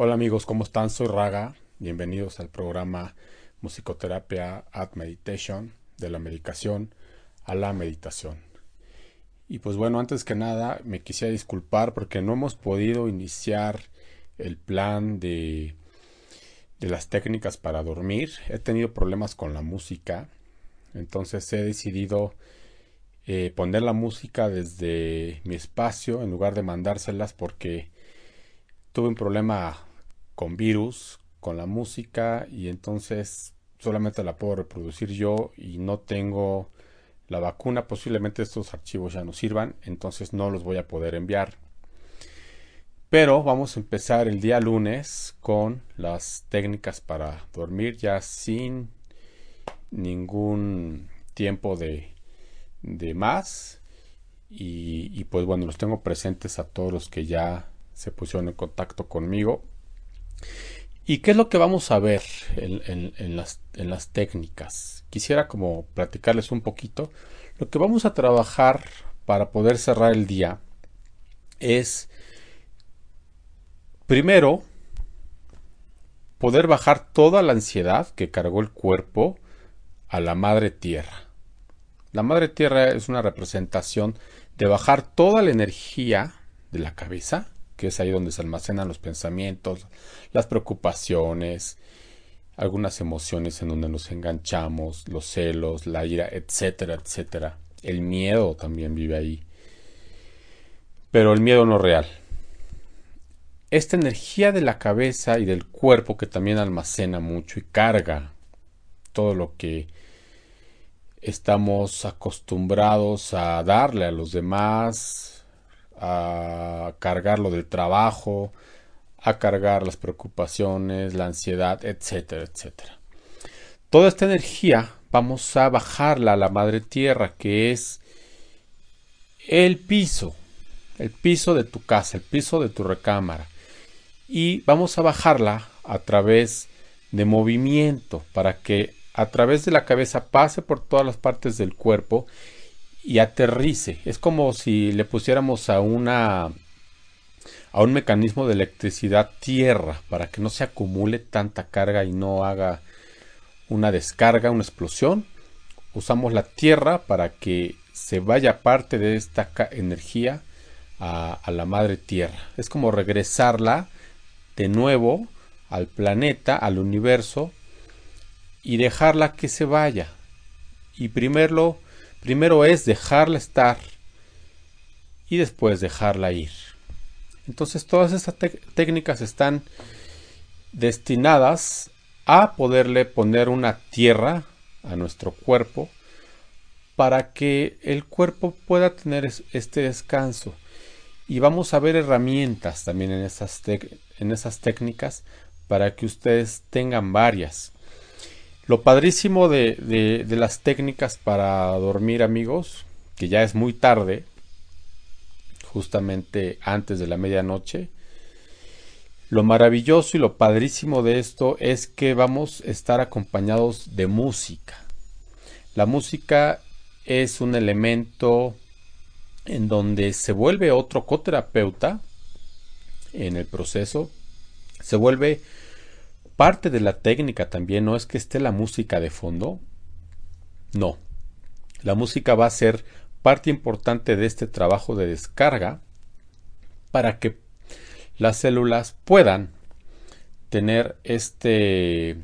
Hola amigos, ¿cómo están? Soy Raga. Bienvenidos al programa Musicoterapia at Meditation, de la medicación a la meditación. Y pues bueno, antes que nada me quisiera disculpar porque no hemos podido iniciar el plan de, de las técnicas para dormir. He tenido problemas con la música, entonces he decidido eh, poner la música desde mi espacio en lugar de mandárselas porque tuve un problema con virus, con la música y entonces solamente la puedo reproducir yo y no tengo la vacuna. Posiblemente estos archivos ya no sirvan, entonces no los voy a poder enviar. Pero vamos a empezar el día lunes con las técnicas para dormir ya sin ningún tiempo de, de más. Y, y pues bueno, los tengo presentes a todos los que ya se pusieron en contacto conmigo ¿Y qué es lo que vamos a ver en, las, técnicas? Quisiera como platicarles un poquito. Lo que vamos a trabajar para poder cerrar el día es, primero, poder bajar toda la ansiedad que cargó el cuerpo a la madre tierra. La madre tierra es una representación de bajar toda la energía de la cabeza que es ahí donde se almacenan los pensamientos, las preocupaciones, algunas emociones en donde nos enganchamos, los celos, la ira, etcétera, etcétera. El miedo también vive ahí. Pero el miedo no real. Esta energía de la cabeza y del cuerpo que también almacena mucho y carga todo lo que estamos acostumbrados a darle a los demás, a cargar lo del trabajo, a cargar las preocupaciones, la ansiedad, etcétera, etcétera. Toda esta energía vamos a bajarla a la madre tierra, que es el piso, el piso de tu casa, el piso de tu recámara. Y vamos a bajarla a través de movimiento para que a través de la cabeza pase por todas las partes del cuerpo y aterrice. Es como si le pusiéramos a una a un mecanismo de electricidad tierra para que no se acumule tanta carga y no haga una descarga, una explosión. Usamos la tierra para que se vaya parte de esta energía a, la madre tierra. Es como regresarla de nuevo al planeta, al universo y dejarla que se vaya. Y primero Primero es dejarla estar y después dejarla ir. Entonces todas estas técnicas están destinadas a poderle poner una tierra a nuestro cuerpo para que el cuerpo pueda tener este descanso. Y vamos a ver herramientas también en esas, en esas técnicas para que ustedes tengan varias. Lo padrísimo de, de, las técnicas para dormir amigos, que ya es muy tarde, justamente antes de la medianoche, lo maravilloso y lo padrísimo de esto es que vamos a estar acompañados de música. La música es un elemento en donde se vuelve otro coterapeuta en el proceso, se vuelve parte de la técnica también, no es que esté la música de fondo, no, la música va a ser parte importante de este trabajo de descarga para que las células puedan tener este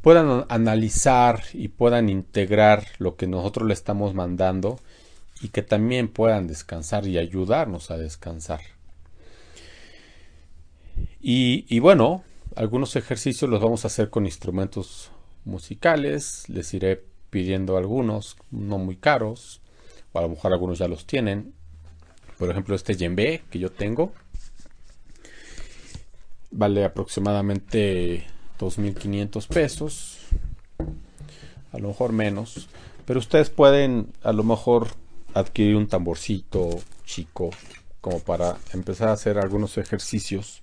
puedan analizar y puedan integrar lo que nosotros le estamos mandando y que también puedan descansar y ayudarnos a descansar. Y, bueno, algunos ejercicios los vamos a hacer con instrumentos musicales, les iré pidiendo algunos, no muy caros, o a lo mejor algunos ya los tienen, por ejemplo, este Yembe que yo tengo vale aproximadamente 2.500 pesos. A lo mejor menos. Pero ustedes pueden a lo mejor adquirir un tamborcito chico como para empezar a hacer algunos ejercicios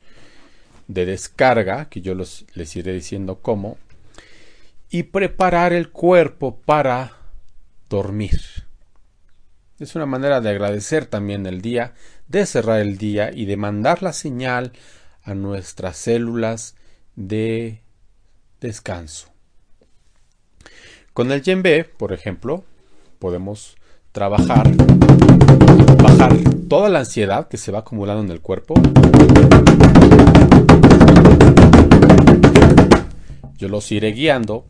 de descarga, que yo les iré diciendo cómo, y preparar el cuerpo para dormir. Es una manera de agradecer también el día, de cerrar el día y de mandar la señal a nuestras células de descanso. Con el Yen por ejemplo, podemos trabajar, bajar toda la ansiedad que se va acumulando en el cuerpo. Yo los iré guiando,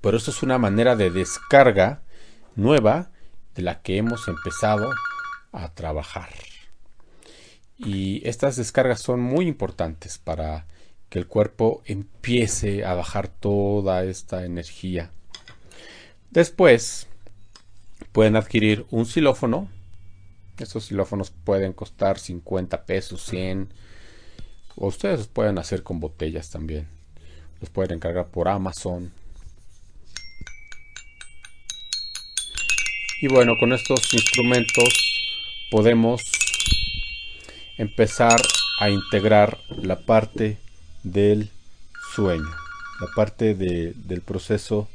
pero esto es una manera de descarga nueva de la que hemos empezado a trabajar. Y estas descargas son muy importantes para que el cuerpo empiece a bajar toda esta energía. Después pueden adquirir un xilófono. Estos xilófonos pueden costar 50 pesos, 100. O ustedes los pueden hacer con botellas también. Los pueden encargar por Amazon Y bueno, con estos instrumentos podemos empezar a integrar la parte del sueño, la parte del proceso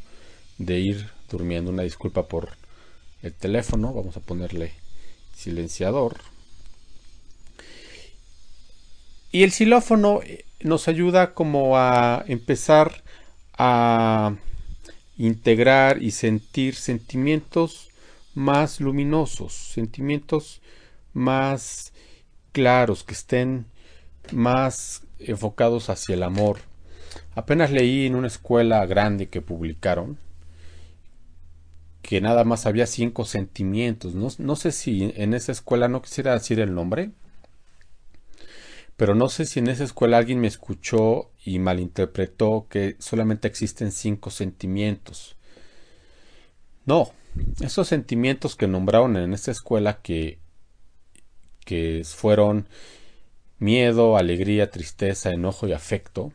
de ir durmiendo. Una disculpa por el teléfono, vamos a ponerle silenciador. Y el xilófono nos ayuda como a empezar a integrar y sentir sentimientos más luminosos, sentimientos más claros, que estén más enfocados hacia el amor. Apenas leí en una escuela grande que publicaron que nada más había cinco sentimientos. No, no, sé si en esa escuela, no quisiera decir el nombre, pero no sé si en esa escuela alguien me escuchó y malinterpretó que solamente existen cinco sentimientos. No, esos sentimientos que nombraron en esta escuela que, que fueron miedo, alegría, tristeza, enojo y afecto,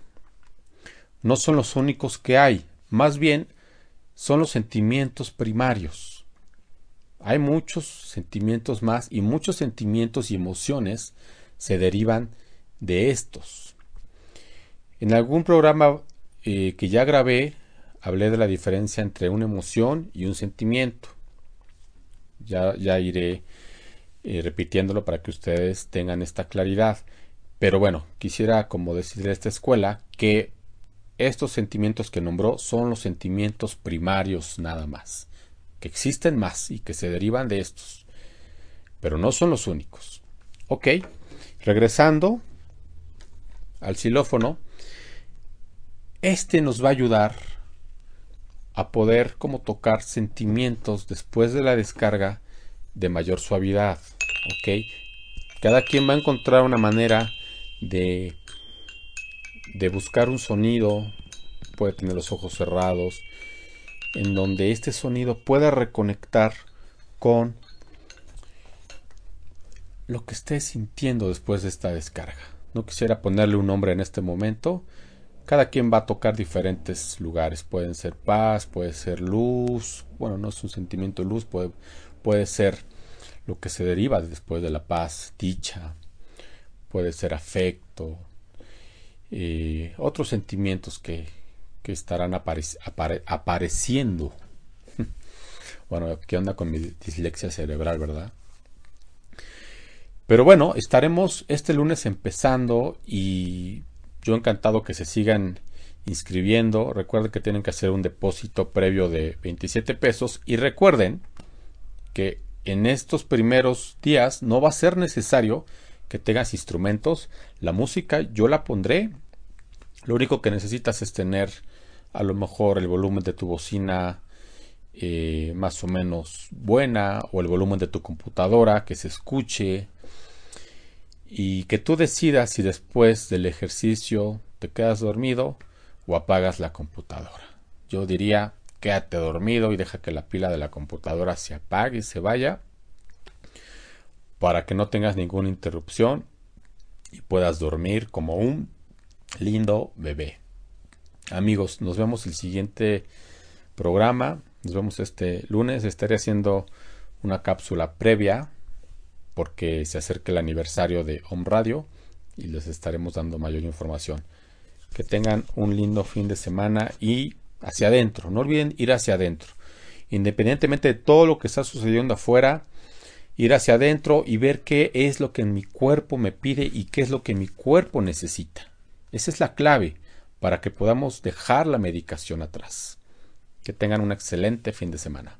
no son los únicos que hay, más bien son los sentimientos primarios. Hay muchos sentimientos más y muchos sentimientos y emociones se derivan de estos. En algún programa eh, que ya grabé hablé de la diferencia entre una emoción y un sentimiento. Ya, ya iré eh, repitiéndolo para que ustedes tengan esta claridad. Pero bueno, quisiera como decirle a esta escuela que estos sentimientos que nombró son los sentimientos primarios nada más, que existen más y que se derivan de estos, pero no son los únicos. Ok, regresando al xilófono, este nos va a ayudar a poder como tocar sentimientos después de la descarga de mayor suavidad. ¿Ok? Cada quien va a encontrar una manera de, de buscar un sonido, puede tener los ojos cerrados, en donde este sonido pueda reconectar con lo que esté sintiendo después de esta descarga. No quisiera ponerle un nombre en este momento. Cada quien va a tocar diferentes lugares. Pueden ser paz, puede ser luz. Bueno, no es un sentimiento de luz, puede, puede ser lo que se deriva después de la paz, dicha. Puede ser afecto. Eh, otros sentimientos que, que estarán apareciendo. bueno, ¿qué onda con mi dislexia cerebral, verdad? Pero bueno, estaremos este lunes empezando y yo encantado que se sigan inscribiendo. Recuerden que tienen que hacer un depósito previo de 27 pesos y recuerden que en estos primeros días no va a ser necesario que tengas instrumentos. La música yo la pondré. Lo único que necesitas es tener a lo mejor el volumen de tu bocina eh, más o menos buena o el volumen de tu computadora que se escuche y que tú decidas si después del ejercicio te quedas dormido o apagas la computadora. Yo diría quédate dormido y deja que la pila de la computadora se apague y se vaya para que no tengas ninguna interrupción y puedas dormir como un lindo bebé. Amigos, nos vemos el siguiente programa. Nos vemos este lunes. Estaré haciendo una cápsula previa porque se acerca el aniversario de Home Radio y les estaremos dando mayor información. Que tengan un lindo fin de semana y hacia adentro. No olviden ir hacia adentro. Independientemente de todo lo que está sucediendo afuera, ir hacia adentro y ver qué es lo que mi cuerpo me pide y qué es lo que mi cuerpo necesita. Esa es la clave para que podamos dejar la medicación atrás. Que tengan un excelente fin de semana.